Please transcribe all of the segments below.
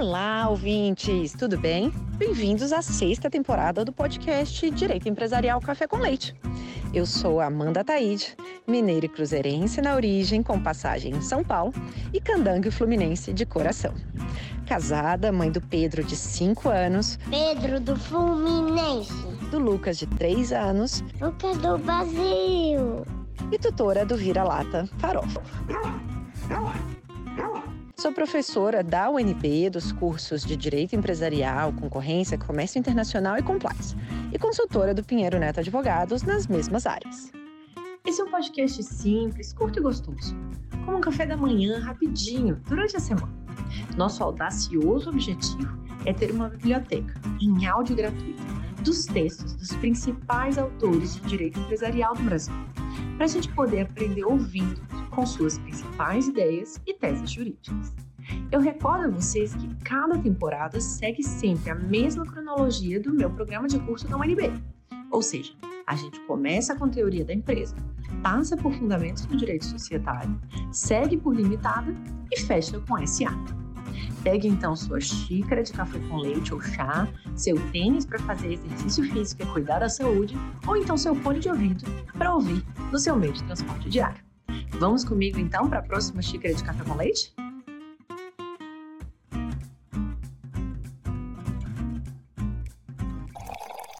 Olá, ouvintes, tudo bem? Bem-vindos à sexta temporada do podcast Direito Empresarial Café com Leite. Eu sou Amanda Taide, mineira e cruzeirense na origem, com passagem em São Paulo, e candangue fluminense de coração. Casada, mãe do Pedro, de 5 anos. Pedro do Fluminense. Do Lucas, de 3 anos. Lucas do Brasil. E tutora do Vira-Lata Farofa. Sou professora da UNB dos cursos de Direito Empresarial, Concorrência, Comércio Internacional e Compliance, e consultora do Pinheiro Neto Advogados nas mesmas áreas. Esse é um podcast simples, curto e gostoso, como um café da manhã rapidinho durante a semana. Nosso audacioso objetivo é ter uma biblioteca em áudio gratuito dos textos dos principais autores de direito empresarial do Brasil, para a gente poder aprender ouvindo com suas principais ideias e teses jurídicas. Eu recordo a vocês que cada temporada segue sempre a mesma cronologia do meu programa de curso da UNB. Ou seja, a gente começa com teoria da empresa, passa por fundamentos do direito societário, segue por limitada e fecha com SA. Pegue então sua xícara de café com leite ou chá, seu tênis para fazer exercício físico e cuidar da saúde, ou então seu fone de ouvido para ouvir no seu meio de transporte diário. Vamos comigo então para a próxima xícara de café com leite?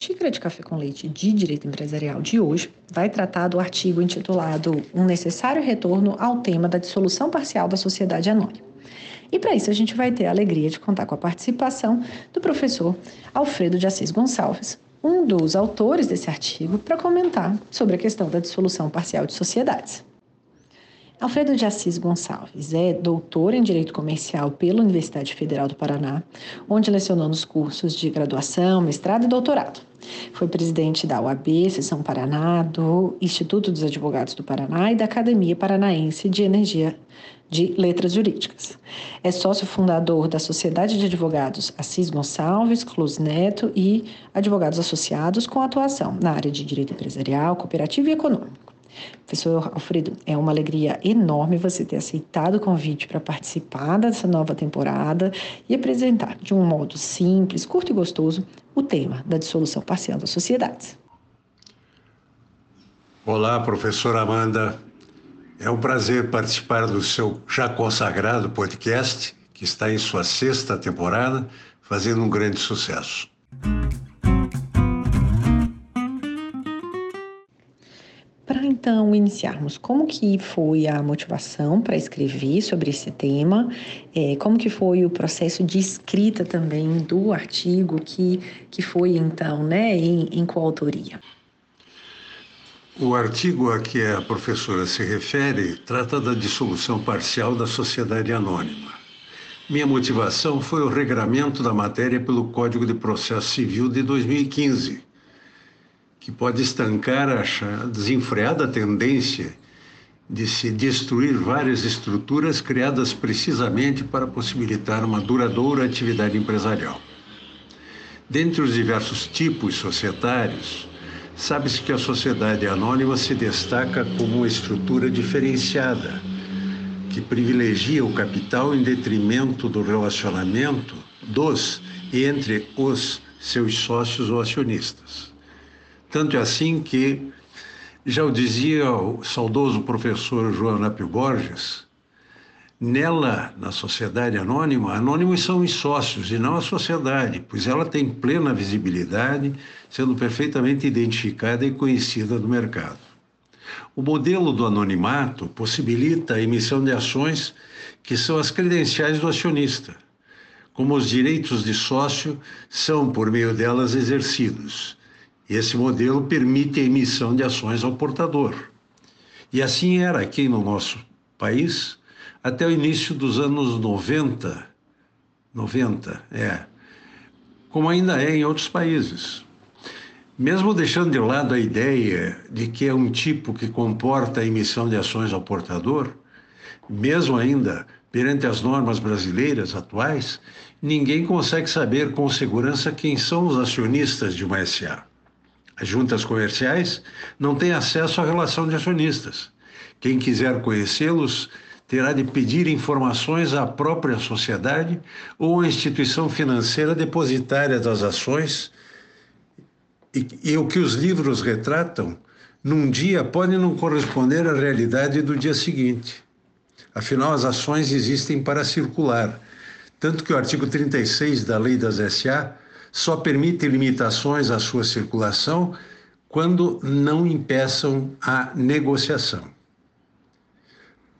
Xícara de café com leite de direito empresarial de hoje vai tratar do artigo intitulado Um necessário retorno ao tema da dissolução parcial da sociedade anônima. E para isso a gente vai ter a alegria de contar com a participação do professor Alfredo de Assis Gonçalves, um dos autores desse artigo, para comentar sobre a questão da dissolução parcial de sociedades. Alfredo de Assis Gonçalves é doutor em Direito Comercial pela Universidade Federal do Paraná, onde lecionou nos cursos de graduação, mestrado e doutorado. Foi presidente da UAB, Seção Paraná, do Instituto dos Advogados do Paraná e da Academia Paranaense de Energia de Letras Jurídicas. É sócio fundador da Sociedade de Advogados Assis Gonçalves, Close Neto e Advogados Associados com atuação na área de Direito Empresarial, Cooperativo e Econômico. Professor Alfredo, é uma alegria enorme você ter aceitado o convite para participar dessa nova temporada e apresentar de um modo simples, curto e gostoso o tema da dissolução parcial das sociedades. Olá, professora Amanda. É um prazer participar do seu já consagrado podcast, que está em sua sexta temporada, fazendo um grande sucesso. Para então iniciarmos, como que foi a motivação para escrever sobre esse tema? É, como que foi o processo de escrita também do artigo que, que foi então, né, em, em coautoria? O artigo a que a professora se refere trata da dissolução parcial da sociedade anônima. Minha motivação foi o regramento da matéria pelo Código de Processo Civil de 2015 que pode estancar a desenfreada tendência de se destruir várias estruturas criadas precisamente para possibilitar uma duradoura atividade empresarial. Dentre os diversos tipos societários, sabe-se que a sociedade anônima se destaca como uma estrutura diferenciada, que privilegia o capital em detrimento do relacionamento dos e entre os seus sócios ou acionistas. Tanto é assim que, já o dizia o saudoso professor João Napio Borges, nela, na sociedade anônima, anônimos são os sócios e não a sociedade, pois ela tem plena visibilidade, sendo perfeitamente identificada e conhecida do mercado. O modelo do anonimato possibilita a emissão de ações que são as credenciais do acionista, como os direitos de sócio são, por meio delas, exercidos esse modelo permite a emissão de ações ao portador. E assim era aqui no nosso país até o início dos anos 90, 90, é, como ainda é em outros países. Mesmo deixando de lado a ideia de que é um tipo que comporta a emissão de ações ao portador, mesmo ainda perante as normas brasileiras atuais, ninguém consegue saber com segurança quem são os acionistas de uma SA. As juntas comerciais não têm acesso à relação de acionistas. Quem quiser conhecê-los terá de pedir informações à própria sociedade ou à instituição financeira depositária das ações. E, e o que os livros retratam, num dia pode não corresponder à realidade do dia seguinte. Afinal, as ações existem para circular. Tanto que o artigo 36 da Lei das SA só permite limitações à sua circulação quando não impeçam a negociação.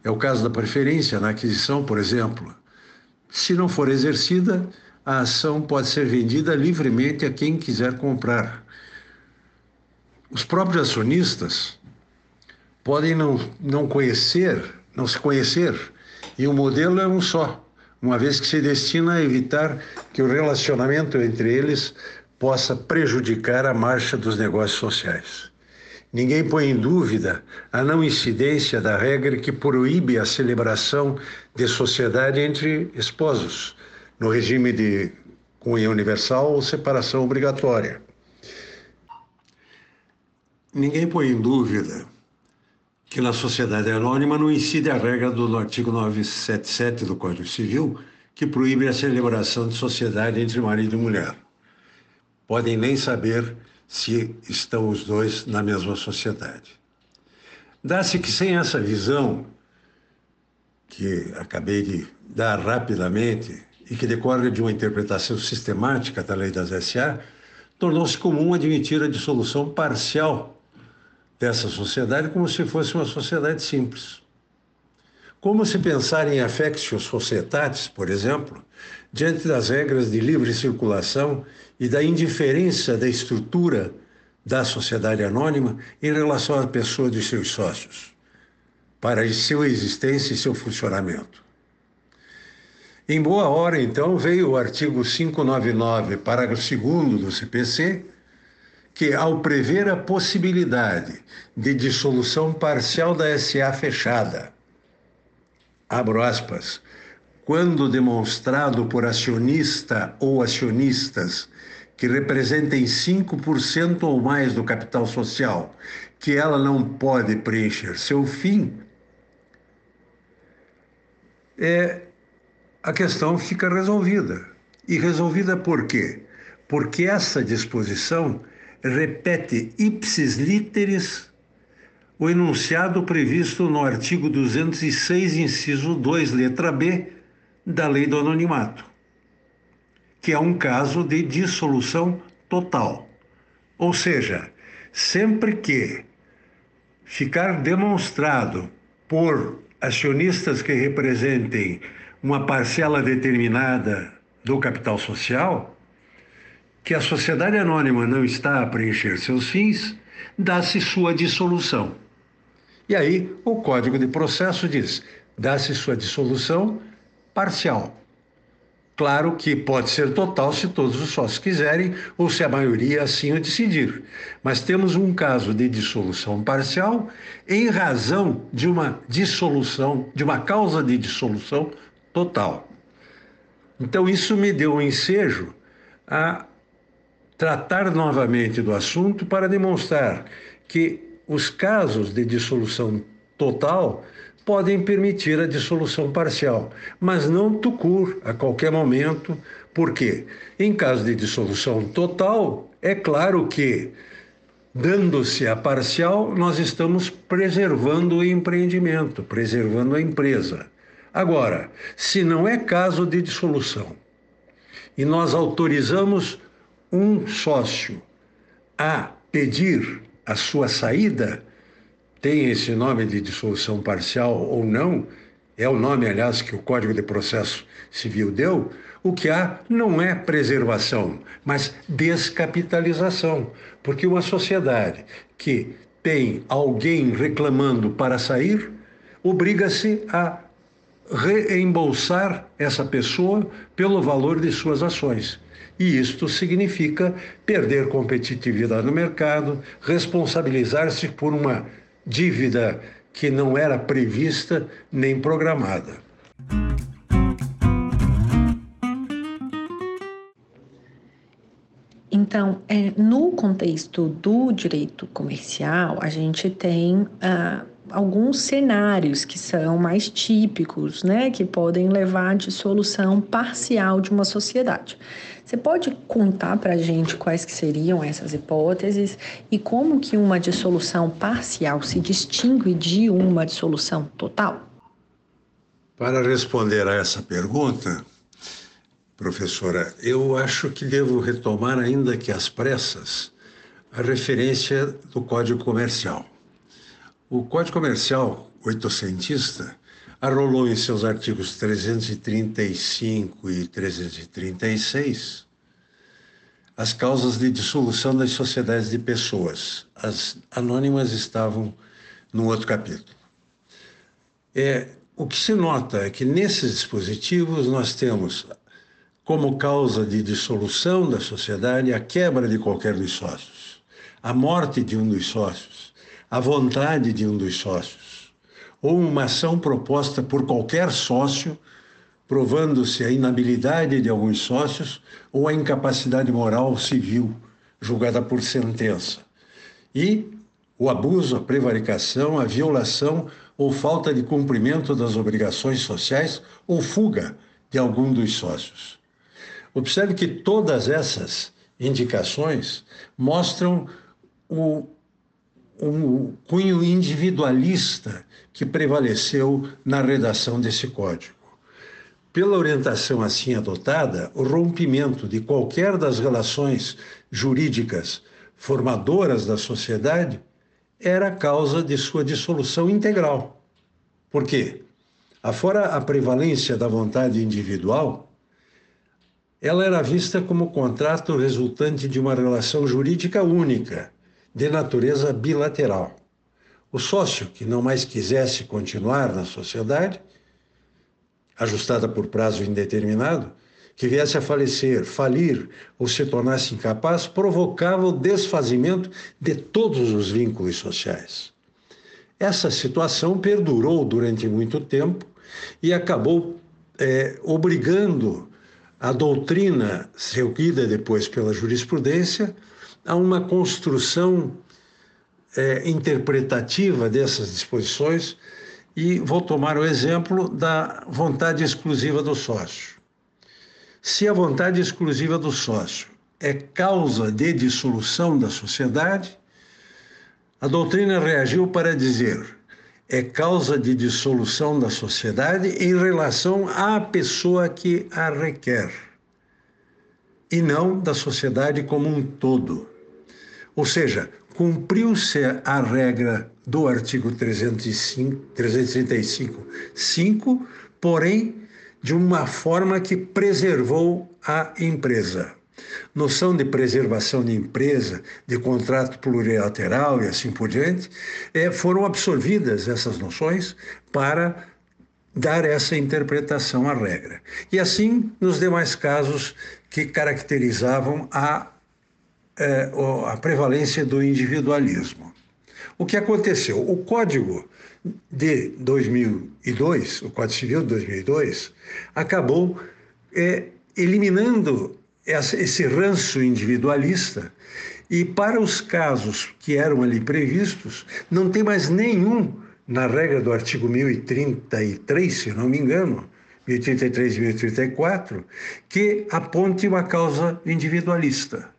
É o caso da preferência na aquisição, por exemplo. Se não for exercida, a ação pode ser vendida livremente a quem quiser comprar. Os próprios acionistas podem não, não conhecer, não se conhecer, e o modelo é um só, uma vez que se destina a evitar que o relacionamento entre eles possa prejudicar a marcha dos negócios sociais. Ninguém põe em dúvida a não incidência da regra que proíbe a celebração de sociedade entre esposos, no regime de cunha universal ou separação obrigatória. Ninguém põe em dúvida que na sociedade anônima não incide a regra do artigo 977 do Código Civil, que proíbe a celebração de sociedade entre marido e mulher. Podem nem saber se estão os dois na mesma sociedade. Dá-se que sem essa visão, que acabei de dar rapidamente e que decorre de uma interpretação sistemática da lei das SA, tornou-se comum admitir a dissolução parcial dessa sociedade como se fosse uma sociedade simples. Como se pensar em affectio societatis, por exemplo, diante das regras de livre circulação e da indiferença da estrutura da sociedade anônima em relação à pessoa de seus sócios, para sua existência e seu funcionamento. Em boa hora, então, veio o artigo 599, parágrafo 2 do CPC, que, ao prever a possibilidade de dissolução parcial da SA fechada, abro aspas, quando demonstrado por acionista ou acionistas que representem 5% ou mais do capital social, que ela não pode preencher seu fim, é, a questão fica resolvida. E resolvida por quê? Porque essa disposição repete ipsis literis o enunciado previsto no artigo 206, inciso 2, letra B, da Lei do Anonimato que é um caso de dissolução total. Ou seja, sempre que ficar demonstrado por acionistas que representem uma parcela determinada do capital social, que a sociedade anônima não está a preencher seus fins, dá-se sua dissolução. E aí o Código de Processo diz: dá-se sua dissolução parcial. Claro que pode ser total se todos os sócios quiserem ou se a maioria assim o decidir. Mas temos um caso de dissolução parcial em razão de uma dissolução, de uma causa de dissolução total. Então isso me deu um ensejo a tratar novamente do assunto para demonstrar que os casos de dissolução total podem permitir a dissolução parcial, mas não tucur a qualquer momento. Por quê? Em caso de dissolução total, é claro que, dando-se a parcial, nós estamos preservando o empreendimento, preservando a empresa. Agora, se não é caso de dissolução e nós autorizamos um sócio a pedir a sua saída, tem esse nome de dissolução parcial ou não, é o nome, aliás, que o Código de Processo Civil deu, o que há não é preservação, mas descapitalização. Porque uma sociedade que tem alguém reclamando para sair, obriga-se a reembolsar essa pessoa pelo valor de suas ações. E isto significa perder competitividade no mercado, responsabilizar-se por uma dívida que não era prevista nem programada. Então, é, no contexto do direito comercial, a gente tem ah, alguns cenários que são mais típicos, né, que podem levar à dissolução parcial de uma sociedade. Você pode contar para a gente quais que seriam essas hipóteses e como que uma dissolução parcial se distingue de uma dissolução total? Para responder a essa pergunta, professora, eu acho que devo retomar, ainda que às pressas, a referência do Código Comercial. O Código Comercial oitocentista arrolou em seus artigos 335 e 336 as causas de dissolução das sociedades de pessoas. As anônimas estavam no outro capítulo. É, o que se nota é que nesses dispositivos nós temos como causa de dissolução da sociedade a quebra de qualquer dos sócios, a morte de um dos sócios, a vontade de um dos sócios, ou uma ação proposta por qualquer sócio, provando-se a inabilidade de alguns sócios ou a incapacidade moral civil, julgada por sentença. E o abuso, a prevaricação, a violação ou falta de cumprimento das obrigações sociais ou fuga de algum dos sócios. Observe que todas essas indicações mostram o, o cunho individualista que prevaleceu na redação desse código. Pela orientação assim adotada, o rompimento de qualquer das relações jurídicas formadoras da sociedade era causa de sua dissolução integral. Por quê? Afora a prevalência da vontade individual, ela era vista como contrato resultante de uma relação jurídica única, de natureza bilateral. O sócio que não mais quisesse continuar na sociedade, ajustada por prazo indeterminado, que viesse a falecer, falir ou se tornasse incapaz, provocava o desfazimento de todos os vínculos sociais. Essa situação perdurou durante muito tempo e acabou é, obrigando a doutrina, seguida depois pela jurisprudência, a uma construção é, interpretativa dessas disposições e vou tomar o exemplo da vontade exclusiva do sócio. Se a vontade exclusiva do sócio é causa de dissolução da sociedade, a doutrina reagiu para dizer é causa de dissolução da sociedade em relação à pessoa que a requer, e não da sociedade como um todo. Ou seja, cumpriu-se a regra do artigo 305, 335, 5, porém de uma forma que preservou a empresa noção de preservação de empresa, de contrato plurilateral e assim por diante, é, foram absorvidas essas noções para dar essa interpretação à regra. E assim nos demais casos que caracterizavam a, é, a prevalência do individualismo. O que aconteceu? O Código de 2002, o Código Civil de 2002, acabou é, eliminando esse ranço individualista e para os casos que eram ali previstos, não tem mais nenhum na regra do artigo 1033, se não me engano, 1033 e 1034, que aponte uma causa individualista.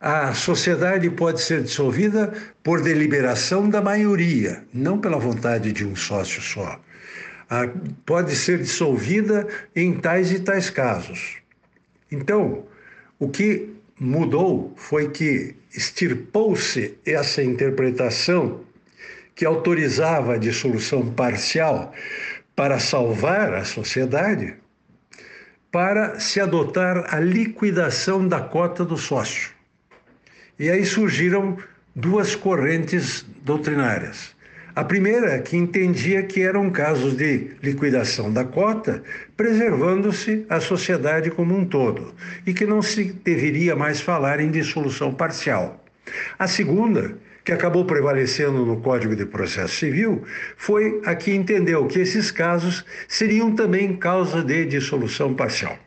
A sociedade pode ser dissolvida por deliberação da maioria, não pela vontade de um sócio só. pode ser dissolvida em tais e tais casos. Então, o que mudou foi que extirpou-se essa interpretação que autorizava a dissolução parcial para salvar a sociedade, para se adotar a liquidação da cota do sócio. E aí surgiram duas correntes doutrinárias. A primeira, que entendia que eram casos de liquidação da cota, preservando-se a sociedade como um todo, e que não se deveria mais falar em dissolução parcial. A segunda, que acabou prevalecendo no Código de Processo Civil, foi a que entendeu que esses casos seriam também causa de dissolução parcial.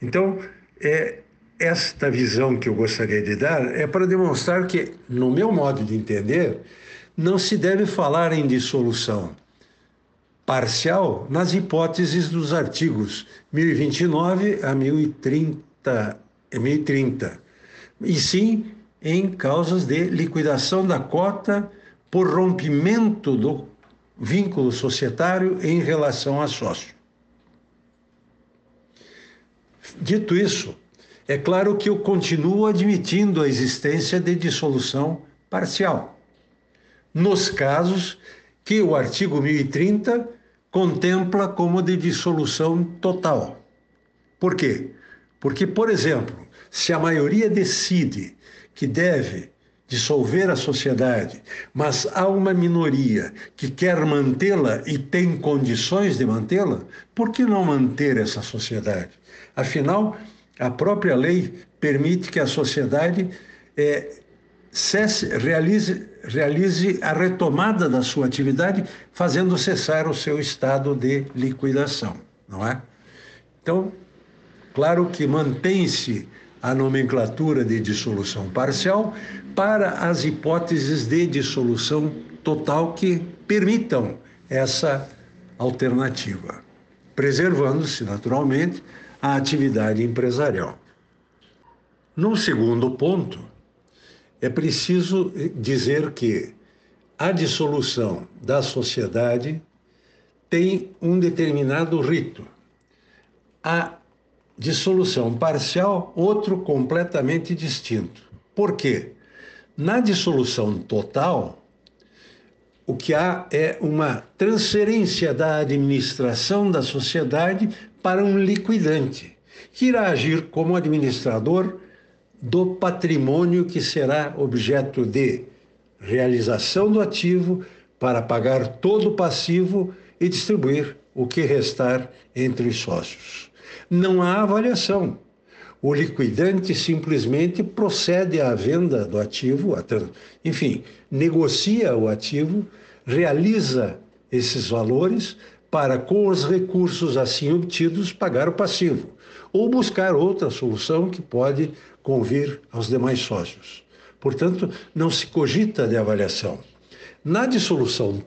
Então, é, esta visão que eu gostaria de dar é para demonstrar que, no meu modo de entender, não se deve falar em dissolução parcial nas hipóteses dos artigos 1029 a 1030, 1030 e sim em causas de liquidação da cota por rompimento do vínculo societário em relação a sócio. Dito isso, é claro que eu continuo admitindo a existência de dissolução parcial, nos casos que o artigo 1030 contempla como de dissolução total. Por quê? Porque, por exemplo, se a maioria decide que deve dissolver a sociedade, mas há uma minoria que quer mantê-la e tem condições de mantê-la, por que não manter essa sociedade? Afinal, a própria lei permite que a sociedade é, cesse, realize, realize a retomada da sua atividade, fazendo cessar o seu estado de liquidação, não é? Então, claro que mantém-se a nomenclatura de dissolução parcial para as hipóteses de dissolução total que permitam essa alternativa, preservando-se, naturalmente, a atividade empresarial. No segundo ponto, é preciso dizer que a dissolução da sociedade tem um determinado rito. A dissolução parcial, outro completamente distinto. Por quê? Na dissolução total, o que há é uma transferência da administração da sociedade para um liquidante, que irá agir como administrador do patrimônio que será objeto de realização do ativo para pagar todo o passivo e distribuir o que restar entre os sócios. Não há avaliação. O liquidante simplesmente procede à venda do ativo, enfim, negocia o ativo, realiza esses valores para, com os recursos assim obtidos, pagar o passivo, ou buscar outra solução que pode convir aos demais sócios. Portanto, não se cogita de avaliação. Na dissolução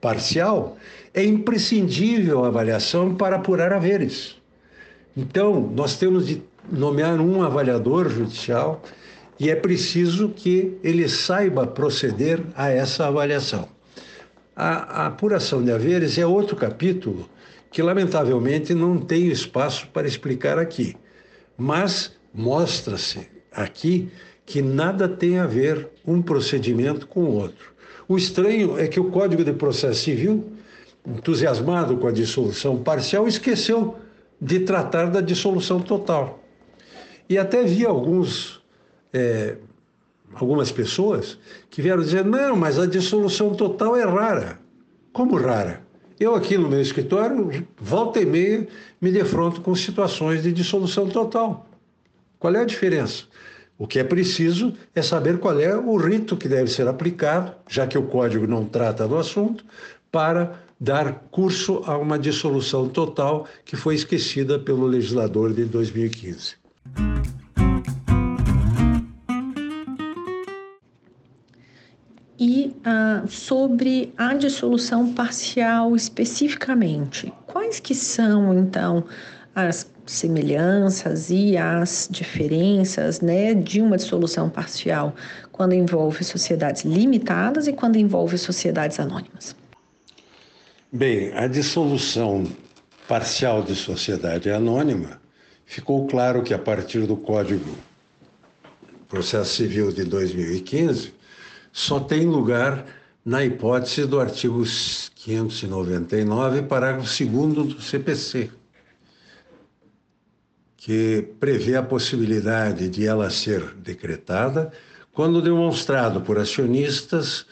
parcial, é imprescindível a avaliação para apurar haveres. Então, nós temos de nomear um avaliador judicial e é preciso que ele saiba proceder a essa avaliação. A, a apuração de haveres é outro capítulo que, lamentavelmente, não tenho espaço para explicar aqui, mas mostra-se aqui que nada tem a ver um procedimento com o outro. O estranho é que o Código de Processo Civil, entusiasmado com a dissolução parcial, esqueceu de tratar da dissolução total. E até vi alguns, é, algumas pessoas que vieram dizer: não, mas a dissolução total é rara. Como rara? Eu, aqui no meu escritório, volta e meia, me defronto com situações de dissolução total. Qual é a diferença? O que é preciso é saber qual é o rito que deve ser aplicado, já que o código não trata do assunto, para dar curso a uma dissolução total que foi esquecida pelo legislador de 2015. E ah, sobre a dissolução parcial especificamente, quais que são então as semelhanças e as diferenças né, de uma dissolução parcial quando envolve sociedades limitadas e quando envolve sociedades anônimas? Bem, a dissolução parcial de sociedade anônima ficou claro que a partir do Código Processo Civil de 2015 só tem lugar na hipótese do artigo 599, parágrafo 2 do CPC que prevê a possibilidade de ela ser decretada quando demonstrado por acionistas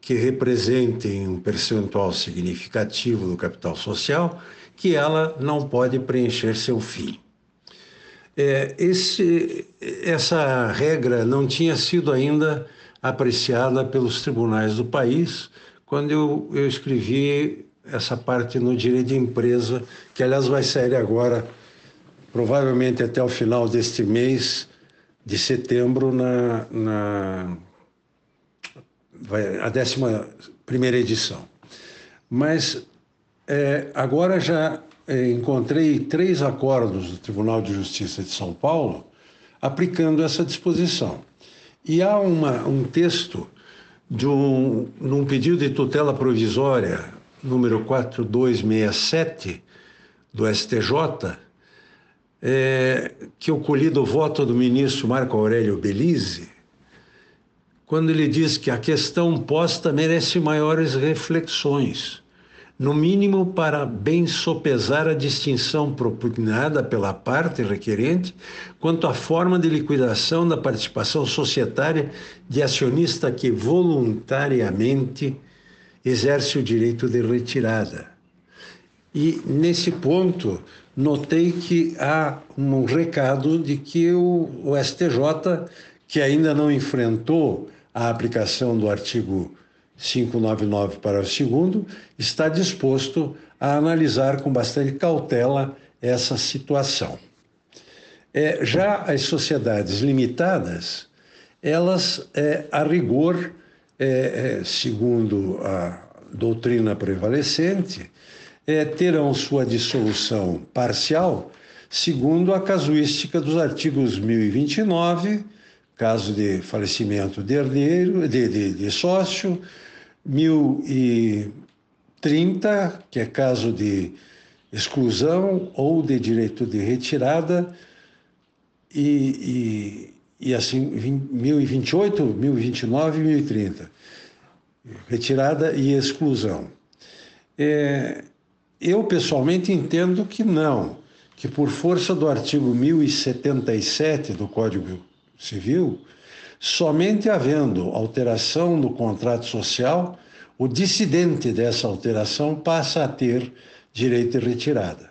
que representem um percentual significativo do capital social que ela não pode preencher seu fim. É, esse, essa regra não tinha sido ainda apreciada pelos tribunais do país quando eu, eu escrevi essa parte no direito de empresa, que aliás vai sair agora provavelmente até o final deste mês de setembro na, na, vai, a 11 primeira edição. Mas é, agora já encontrei três acordos do Tribunal de Justiça de São Paulo aplicando essa disposição. E há uma, um texto de um, num pedido de tutela provisória, número 4267, do STJ, é, que eu colhi do voto do ministro Marco Aurélio Belize, quando ele diz que a questão posta merece maiores reflexões no mínimo para bem sopesar a distinção propugnada pela parte requerente quanto à forma de liquidação da participação societária de acionista que voluntariamente exerce o direito de retirada. E nesse ponto, notei que há um recado de que o, o STJ, que ainda não enfrentou a aplicação do artigo 599, parágrafo 2, está disposto a analisar com bastante cautela essa situação. É, já as sociedades limitadas, elas, é, a rigor, é, é segundo a doutrina prevalecente, é, terão sua dissolução parcial segundo a casuística dos artigos 1029, caso de falecimento de herdeiro, de, de, de sócio, 1030, que é caso de exclusão ou de direito de retirada, e, e, e assim, 1028, 1029 e 1030. Retirada e exclusão. É, eu, pessoalmente, entendo que não, que por força do artigo 1077 do Código Civil, Somente havendo alteração no contrato social, o dissidente dessa alteração passa a ter direito de retirada.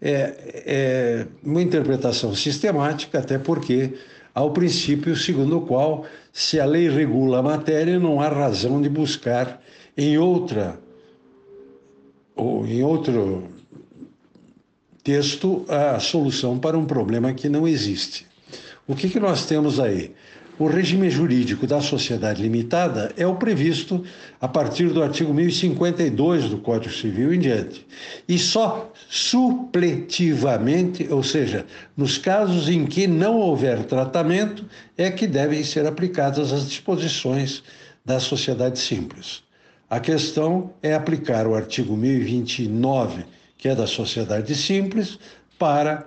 É, é uma interpretação sistemática, até porque há o princípio segundo o qual, se a lei regula a matéria, não há razão de buscar em outra ou em outro texto a solução para um problema que não existe. O que, que nós temos aí? o regime jurídico da sociedade limitada é o previsto a partir do artigo 1052 do Código Civil em diante. E só supletivamente, ou seja, nos casos em que não houver tratamento, é que devem ser aplicadas as disposições da sociedade simples. A questão é aplicar o artigo 1029, que é da sociedade simples, para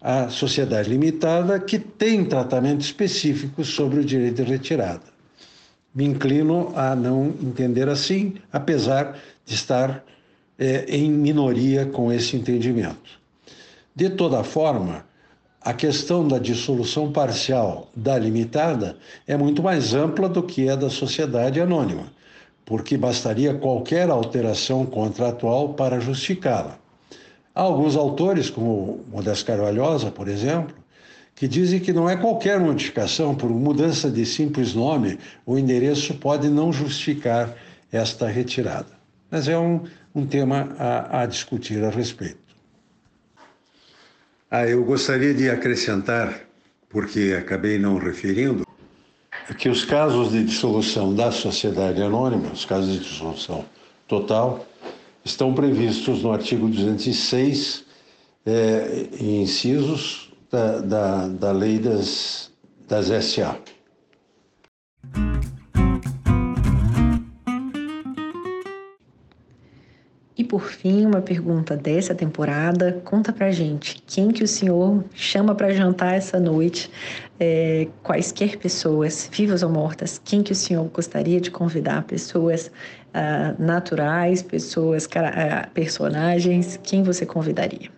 a sociedade limitada que tem tratamento específico sobre o direito de retirada. Me inclino a não entender assim, apesar de estar é, em minoria com esse entendimento. De toda forma, a questão da dissolução parcial da limitada é muito mais ampla do que a da sociedade anônima, porque bastaria qualquer alteração contratual para justificá-la. Há alguns autores, como Modesto Carvalhosa, por exemplo, que dizem que não é qualquer modificação por mudança de simples nome ou endereço pode não justificar esta retirada. Mas é um, um tema a, a discutir a respeito. Ah, eu gostaria de acrescentar, porque acabei não referindo, que os casos de dissolução da sociedade anônima, os casos de dissolução total, estão previstos no artigo 206, é, incisos da, da, da lei das, das SA. E por fim, uma pergunta dessa temporada. Conta pra gente, quem que o senhor chama para jantar essa noite? É, quaisquer pessoas, vivas ou mortas, quem que o senhor gostaria de convidar? Pessoas uh, naturais, pessoas, uh, personagens, quem você convidaria?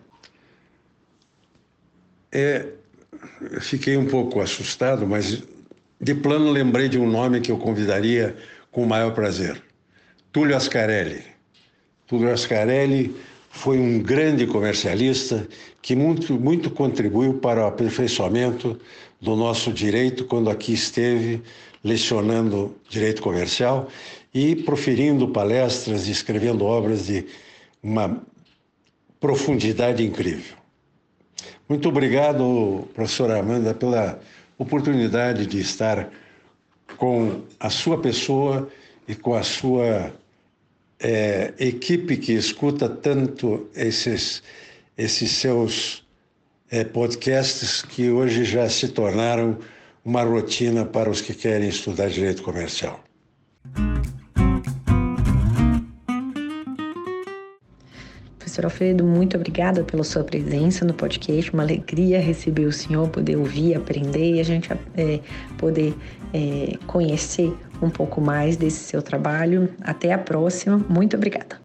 É, fiquei um pouco assustado, mas de plano lembrei de um nome que eu convidaria com o maior prazer. Túlio Ascarelli. Túlio Ascarelli foi um grande comercialista que muito, muito contribuiu para o aperfeiçoamento do nosso direito quando aqui esteve lecionando direito comercial e proferindo palestras e escrevendo obras de uma profundidade incrível. Muito obrigado, professora Amanda, pela oportunidade de estar com a sua pessoa e com a sua é, equipe que escuta tanto esses, esses seus é, podcasts que hoje já se tornaram uma rotina para os que querem estudar direito comercial. Professor Alfredo, muito obrigada pela sua presença no podcast. Uma alegria receber o senhor, poder ouvir, aprender e a gente é, poder é, conhecer um pouco mais desse seu trabalho. Até a próxima. Muito obrigada.